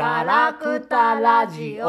ガラクタラジオ。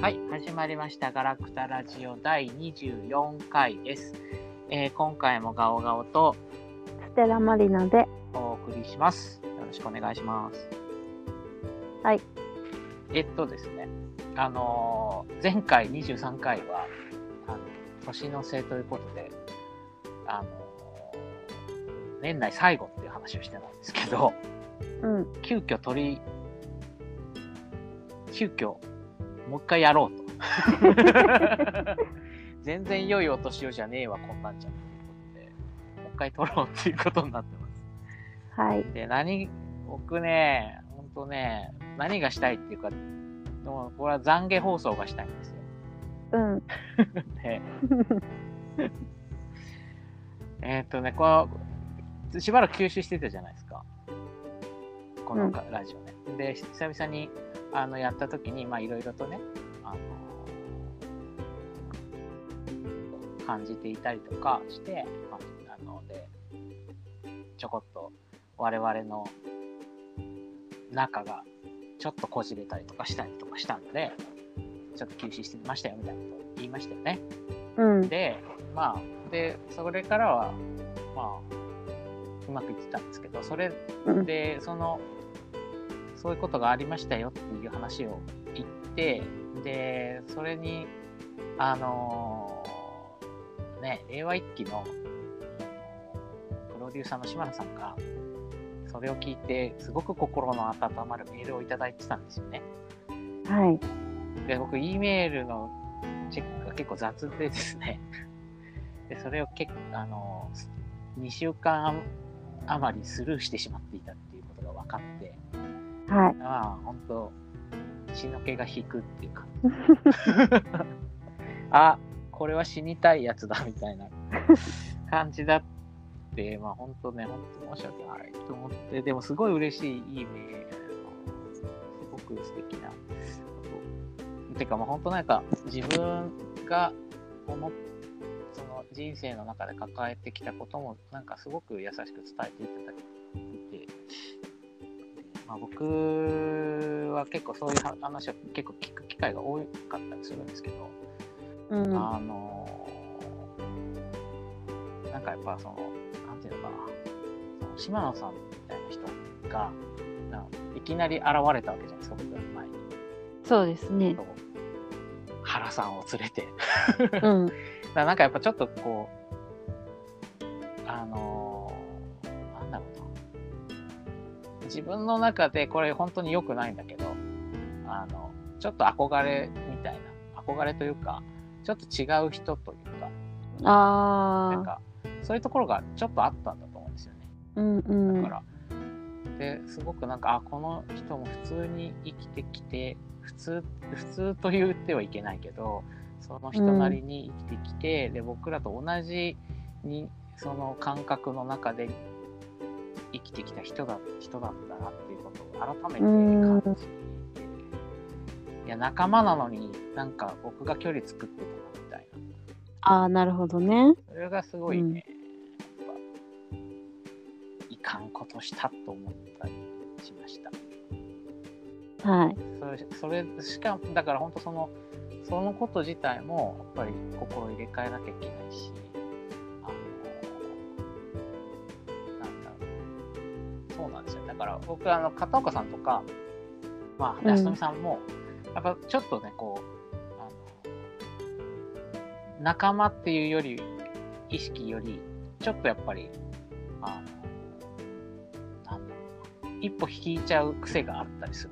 はい、始まりました。ガラクタラジオ第24回です。えー今回もガオガオとステラマリナで、お送りします。よろしくお願いします。はい。えっとですね、あのー前回23回は、あの、年の瀬ということで、あのー年内最後っていう話をしてたんですけど、うん、急遽取り、急遽、もう一回やろうと。全然良いお年をじゃねえわ、こんなんじゃん。ということで、もう一回取ろうっていうことになってます。はい。で、何、僕ね、ほんとね、何がしたいっていうか、でもこれは懺悔放送がしたいんですよ。うん、で、えーっとね、この、しばらく休止してたじゃないですか。このかラジオね。で、久々に、あの、やった時に、まあ、いろいろとね、あの、感じていたりとかして、まあ、あの、で、ちょこっと我々の仲がちょっとこじれたりとかしたりとかしたので、ちょっと休止してましたよみたいなことを言いましたよね。うん、で、まあ、で、それからは、まあ、うまくいってたんですけど、それうんで、その、そういうことがありましたよっていう話を言って、で、それに、あのーね、令和一期の、プロデューサーの島野さんが、それを聞いて、すごく心の温まるメールをいただいてたんですよね。はい。で、僕、E メールのチェックが結構雑でですね。で、それを結構、あの、2週間余りスルーしてしまっていたっていうことが分かって、はい。まあ、本当血の気が引くっていうか、あ、これは死にたいやつだみたいな感じだって、まあ本当ね、本当申し訳ないと思って、でもすごい嬉しい、いいメールの、すごく素敵なこと。てか、まあ本当なんか、自分が思っ人生の中で抱えてきたことも、なんかすごく優しく伝えていただいて、まあ、僕は結構そういう話を結構聞く機会が多かったりするんですけど、うん、あのーなんかやっぱその、なんていうのかな、その島野さんみたいな人が、いきなり現れたわけじゃないですか、僕らの前に。そうですね。原さんを連れて。うん、らなんかやっぱちょっとこう、あのーなんだろうな。自分の中でこれ本当に良くないんだけど、あの、ちょっと憧れみたいな、憧れというか、ちょっと違う人というか、なんああ、か、そういうところがちょっとあったんだと思うんですよね。うん、うんだか、ら、で、すごくなんか、あ、この人も普通に生きてきて、普通、普通と言ってはいけないけど、その人なりに生きてきて、で、僕らと同じに、その感覚の中で生きてきた人だ、人だったなっていうことを改めて感じて、いや、仲間なのになんか僕が距離作ってたなみたいな。ああ、なるほどね。それがすごいね、やっぱ、いかんことしたと思ったりしました。はい。それ、それしかも、だから本当その、そのこと自体も、やっぱり心入れ替えなきゃいけないし、あの、なんだろう。そうなんですよ。だから僕、あの、片岡さんとか、まあ、うん安富さんも、やっぱちょっとね、こう、あの、仲間っていうより、意識より、ちょっとやっぱり、あの、なんだろうな、一歩引いちゃう癖があったりする。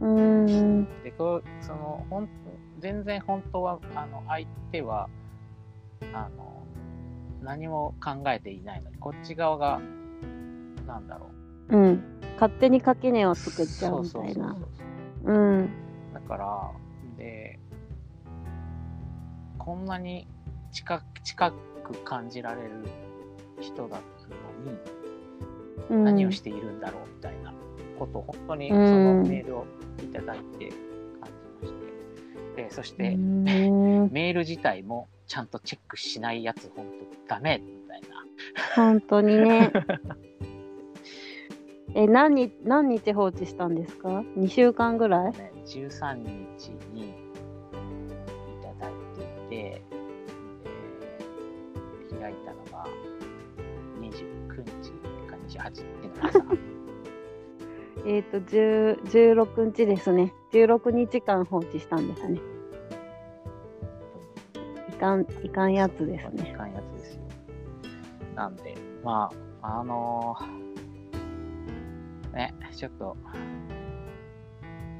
うーん、でこうそのほん全然本当はあの相手はあの何も考えていないのにこっち側がなんだろううん。勝手に垣根を作っちゃうみたいな。うん、だからでこんなに近近く感じられる人だのにうん。何をしているんだろうみたいなことを本当にそうんのメールをいただいて感じましてでそしうて、んメール自体もちゃんとチェックしないやつ、ほんとダメみたいな。本当にね。え、何日、何日放置したんですか ?2 週間ぐらい？ね、13日にいただいていて、で開いたのが29日か28日の朝。えっ、と、10 16日ですね。16日間放置したんですね。いかん、いかんやつですね。いかんやつですよ。なんで、まあ、あのーね、ちょっと、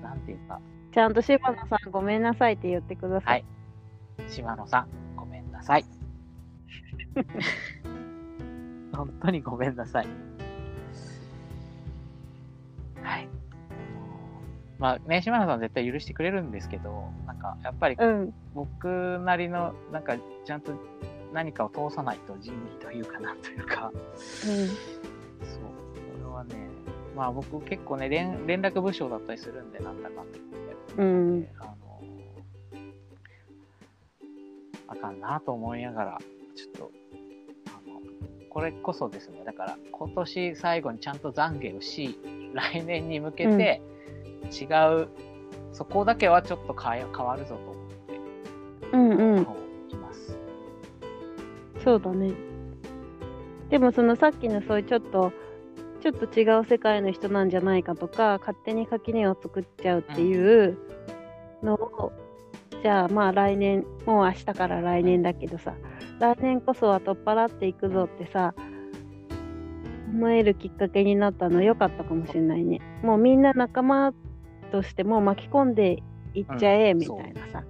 なんていうか、ちゃんと柴野さんごめんなさいって言ってください。島野さん、ごめんなさい。本当にごめんなさい。はい。まあね、島野さん絶対許してくれるんですけど、なんか、やっぱりうん。僕なりの、なんか、ちゃんと何かを通さないと仁義というかなんというか、そう、これはね、まあ僕結構ね、連連絡部署だったりするんで、なんだかんだ言って。うん。あの、あかんなと思いながら、ちょっと、あの、これこそですね、だから今年最後にちゃんと懺悔をし、来年に向けて違う、そこだけはちょっと変え変わるぞと思って、うんうん。います。そうだね。でもそのさっきのそういうちょっと、ちょっと違う世界の人なんじゃないかとか、勝手に垣根を作っちゃうっていうのを、じゃあまあ来年、もう明日から来年だけどさ、来年こそは取っ払っていくぞってさ、思えるきっかけになったの良かったかもしれないね。もうみんな仲間としてもう巻き込んでいっちゃえみたいなさ、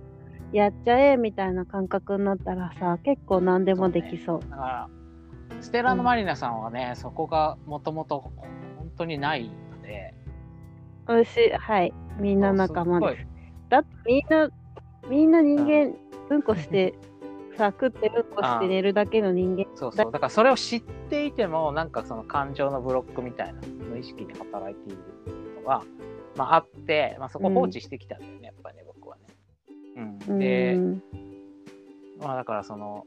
やっちゃえみたいな感覚になったらさ、結構何でもできそう。だから、ステラのマリナさんはね、そこがもともと本当にないので、うし、はい。みんな仲間で。す。だってみんな、みんな人間、うん。こして、さ、食ってうん。こして寝るだけの人間。そうそう。だからそれを知っていても、なん。かその感情のブロックみたいな、無意識に働いているのが、まああって、まあそこ放置してきたんだよね、やっぱね、僕はね。うん。で、うんまあだからその、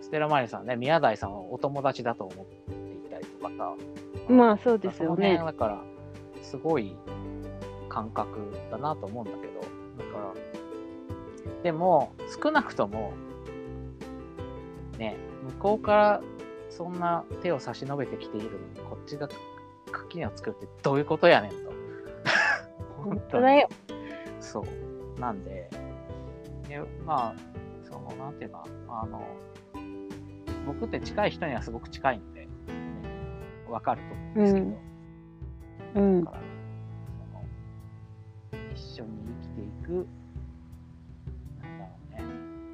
ステラマリさんね、宮台さんをお友達だと思っていたりとかさ。まあそうですよねだから、すごい感覚だなと思うんだけど、だから、でも、少なくとも、ね、向こうからそんな手を差し伸べてきているのに、こっちが垣根を作るってどういうことやねんと。本当だよ。そう。なんで、でまあ、その、なんていうか、あの、僕って近い人にはすごく近いので、ね、わかると思うんですけど、うんだ。から、その、一緒に生きていく、なんだろうね。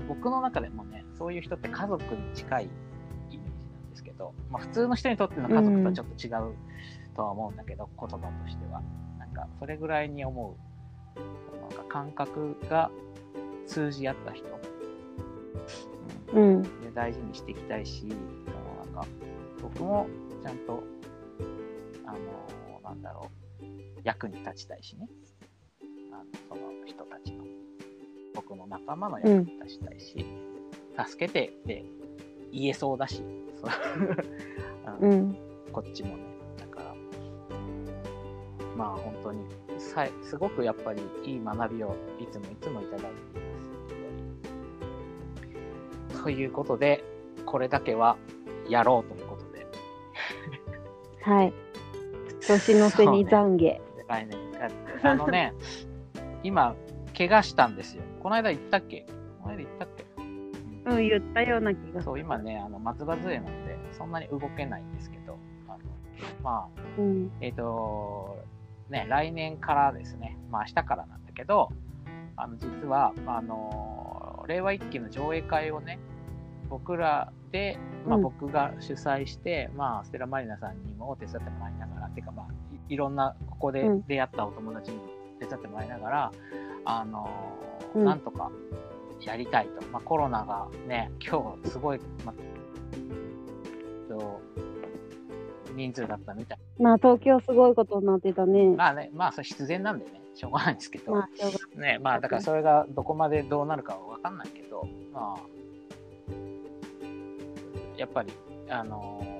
僕の中でもね、そういう人って家族に近いイメージなんですけど、まあ普通の人にとっての家族とはちょっと違うとは思うんだけど、言葉としては。か、それぐらいに思う、なんか感覚が通じ合った人。うん。で大事にしていきたいし、そのなんか、僕もちゃんと、あのなんだろう、役に立ちたいしね。あのその人たちの、僕の仲間の役に立ちたいし、助けてって言えそうだし、うん。こっちもね。まあ本当にさい、すごくやっぱりいい学びをいつもいつもいただいています。ということで、これだけはやろうということで、はい。年の瀬に懺悔。来年、ああのね、今、怪我したんですよ。この間言ったっけ？この間言ったっけ？うん、言ったような気が。そう、今ね、あの松葉杖なので、そんなに動けないんですけど、あのまあ、うん。えっ、と、ね、来年からですね、まあ明日からなんだけど、あの、実は、あの、令和一期の上映会をね、僕らで、まあうん。僕が主催して、まあ、ステラマリナさんにも手伝ってもらいながら、てかまあ、いいろんな、ここでうん。出会ったお友達にも手伝ってもらいながら、あの、うん。なんとかやりたいと。まあコロナがね、今日すごい、まあ、と人数だったみたいまあ、東京すごいことになってたね。まあね、まあそれ必然なんでね、しょうがないんですけど、まあ、ね、まあだからそれがどこまでどうなるかはわかんないけど、まあ、やっぱり、あのー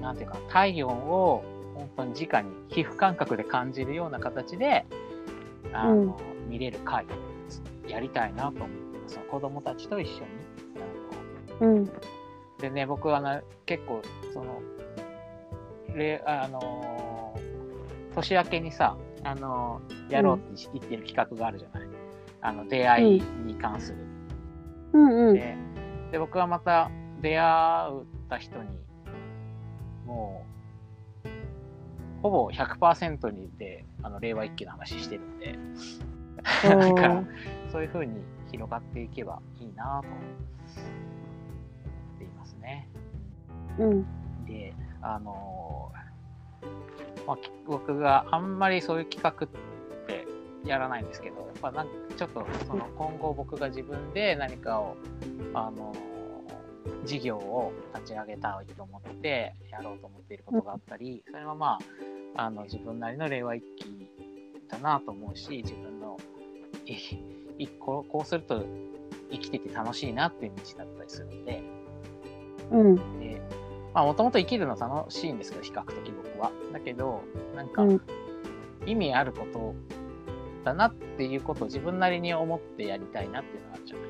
なんていうかな、体温を本当に直に皮膚感覚で感じるような形で、あの、うん見れる会をやりたいなと思ってます。その子供たちと一緒に。あのうん。でね、僕はな結構、その、れあのー年明けにさ、あのーやろうって言ってる企画があるじゃない。あの、出会いに関する。うんうん。でで、僕はまた出会った人に、もう、ほぼ100%にで、あの、令和一揆の話してるんで、なん か、そういう風に広がっていけばいいなと思っていますね。うん。で、あのーまあ、き僕があんまりそういう企画ってやらないんですけど、やっぱなんかちょっとその今後僕が自分で何かを、あのー事業を立ち上げたいと思ってやろうと思っていることがあったり、それはまあ、あの自分なりの令和一揆だなと思うし、自分のいいこうこうすると生きてて楽しいなっていう道だったりするので、うん。で、まあ、もともと生きるの楽しいんですけど、比較的僕は。だけど、なんかうん、意味あることだなっていうことを自分なりに思ってやりたいなっていうのがあるじゃない。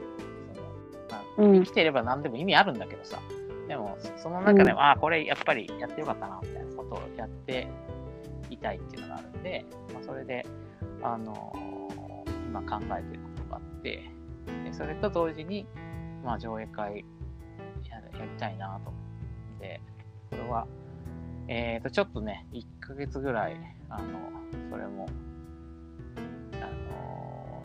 そのまあうん生きてれば何でも意味あるんだけどさ。でも、そその中でも、うんああ、これやっぱりやってよかったな、みたいなことをやっていたいっていうのがあるんで、まあ、それで、あのー今考えてることがあって、でそれと同時に、まあ、上映会やりたいなと思って、これは、えっ、と、ちょっとね、1ヶ月ぐらい、あの、それも、あの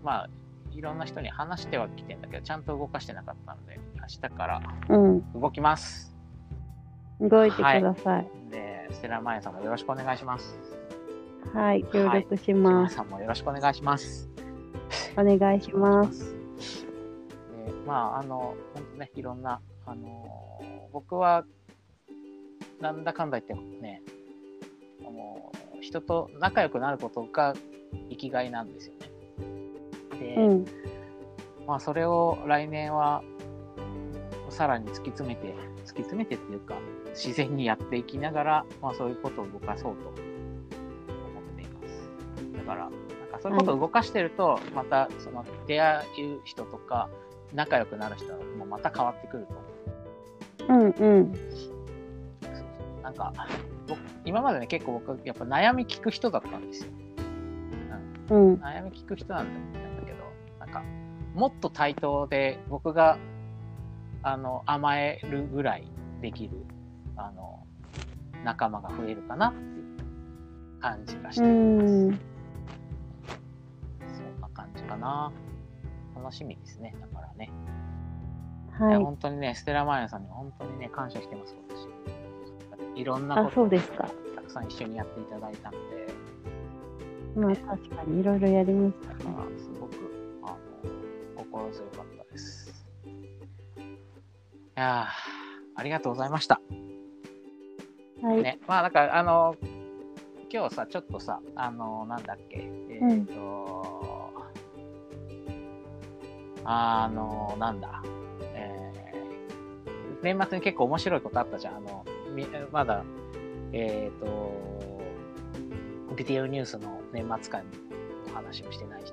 ーまあ、いろんな人に話してはきてんだけど、ちゃんと動かしてなかったので、明日からうん。動きます。動いてください。で、ステラマヤさんもよろしくお願いします。はい。協力し島ます。さんもよろしくお願いします。お願いします。す。でまあ、あの、本当ね、いろんな、あのー僕は、なんだかんだ言ってね、もう、人と仲良くなることが生きがいなんですよね。で、うん。まあ、それを来年は、さらに突き詰めて、突き詰めてっていうか、自然にやっていきながら、まあ、そういうことを動かそうと思っています。だから、なんかそういうことを動かしてると、また、その、出会う人とか、仲良くなる人もまた変わってくると思う。うんうん。なんか、僕、今までね、結構僕、やっぱ悩み聞く人だったんですよ。うん。悩み聞く人なんだけど、なんか、もっと対等で僕が、あの、甘えるぐらいできる、あの、仲間が増えるかなっていう感じがしてういます。ん。そんな感じかな。楽しみですね。だからね。はい。本当にね、ステラマーヤさんには本当にね、感謝してます、私。いろんなあこ、とを。たくさん一緒にやっていただいたので、まあ確かにいろいろやりましたね。まあ、すごくあの心強かったです。いやーありがとうございました。はい。ね、まあ、だから、あの、今日さ、ちょっとさ、あの、なんだっけ、えっ、と、あの、なんだ、えー年末に結構面白いことあったじゃん。あの、みまだ、えっ、と、ビデオニュースの年末会の話もしてないし、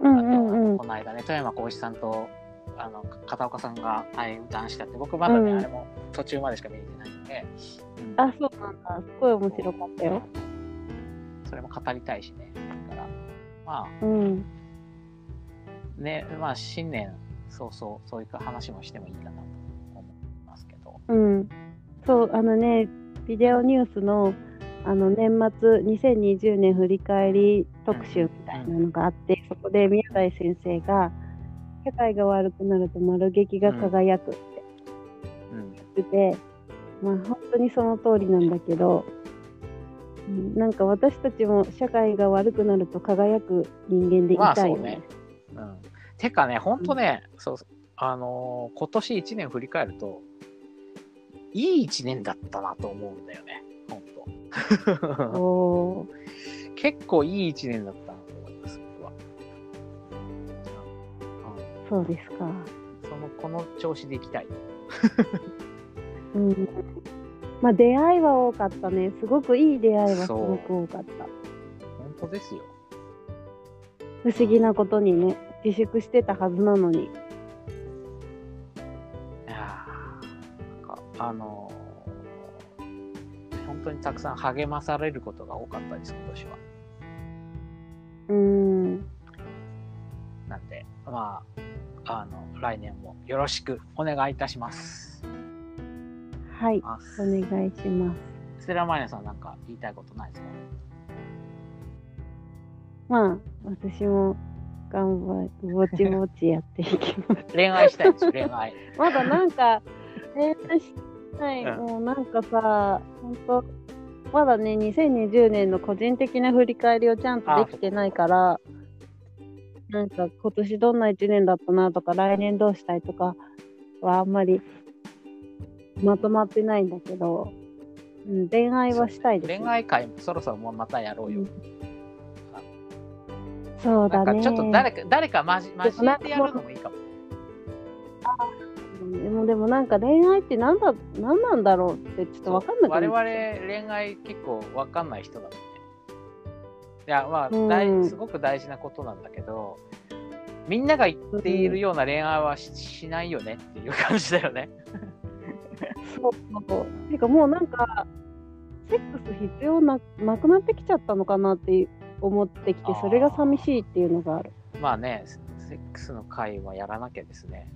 うんうんうんこ。の間ね、富山浩一さんと、あの、片岡さんが対談したって、僕まだね、うんあれも途中までしか見れてないので、うんあ、そうなんだ。すごい面白かったよ。それも語りたいしね。だから、まうん。あ、ね、まあ、新年、そうそう、そういう話もしてもいいかな。うん。そう、あのね、ビデオニュースの、あの、年末2020年振り返り特集みたいなのがあって、そこで宮台先生が、社会が悪くなると丸劇が輝くってうん。言ってて、まあ本当にその通りなんだけど、うんなんか私たちも社会が悪くなると輝く人間でいまあ、たいよねそうね。。うん。てかね、ほんとね、そう、あのー今年1年振り返ると、いい1年だったなと思うんだよね。ほんと。おー 結構いい1年だったなと思います、僕は。うんそうですか。その、この調子でいきたい。うん、まあ出会いは多かったね。すごくいい出会いはすごく多かった。本当ですよ。不思議なことにね、自粛してたはずなのに。あのー本当にたくさん励まされることが多かったです、今年は。うーん。なんで、まあ、あの、来年もよろしくお願いいたします。はい。あお願いします。ステラマイナさんなんか言いたいことないですか？まあ、私も頑張り、ぼちぼちやっていきます。恋愛したいですよ、恋愛。まだなんか、恋愛してない、うんもうなんかさ、本当まだね、2020年の個人的な振り返りをちゃんとできてないから、なんか今年どんな1年だったなとか、来年どうしたいとかはあんまりまとまってないんだけど、うん、恋愛はしたいです、恋愛会もそろそろもうまたやろうよ。そうだね。なんかちょっと誰か、誰か交えてやるのもいいかも。でもでもなんか恋愛ってなんだ何なんだろうってちょっとわかんなくな我々っちゃう恋愛結構わかんない人だもんね。いや、まあ、うん大すごく大事なことなんだけど、みんなが言っているような恋愛はししないよねっていう感じだよね。そうそう。てかもうなんか、セックス必要ななくなってきちゃったのかなって思ってきてそれが寂しいっていうのがある。まあね、セックスの会はやらなきゃですね。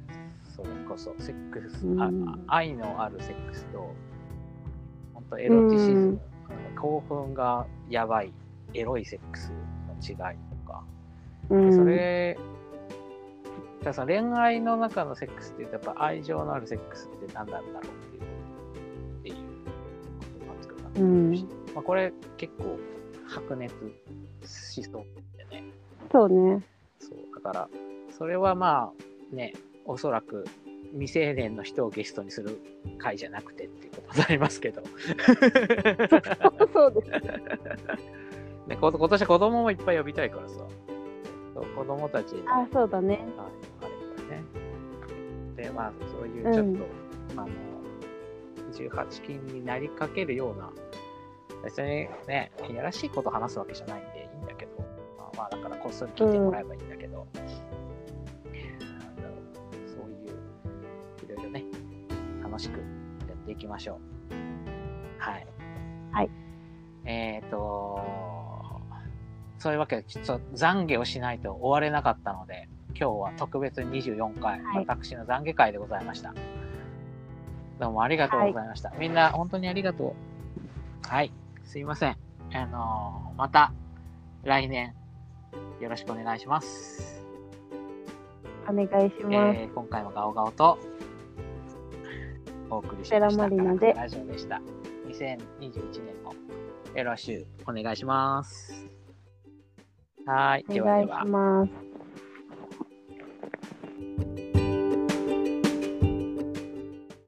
それこそ、セックス、あうん。愛のあるセックスと、本当エロティシズム、うん興奮がやばいエロいセックスの違いとか、うん、それ、だからさ恋愛の中のセックスっていうと、やっぱ愛情のあるセックスって何なんだろうっていう、っていうことなんですけど、うん。まあ、これ結構白熱しそうでね。そうね。そう、だから、それはまあね、おそらく未成年の人をゲストにする会じゃなくてっていうことになりますけど。そうです。ね、こ今年は子供もいっぱい呼びたいからさ、子供たちにあ、そうだね。ああればね。で、まあ、そういうちょっと、うんあの、18禁になりかけるような、別にね、いやらしいこと話すわけじゃないんでいいんだけど、まあ、まあ、だからこっそり聞いてもらえばいいんだけど、なん楽しくやっていきましょう。はい。はい。えっ、と、そういうわけで、ちょっと懺悔をしないと終われなかったので、今日は特別に24回、はい私の懺悔会でございました。どうもありがとうございました。みんな本当にありがとう。はい。すいません。あのーまた来年よろしくお願いします。お願いします。えー今回もガオガオとお送りしました。マリナでラジオでした。2021年もよろしくお願いします。はい。おではでは。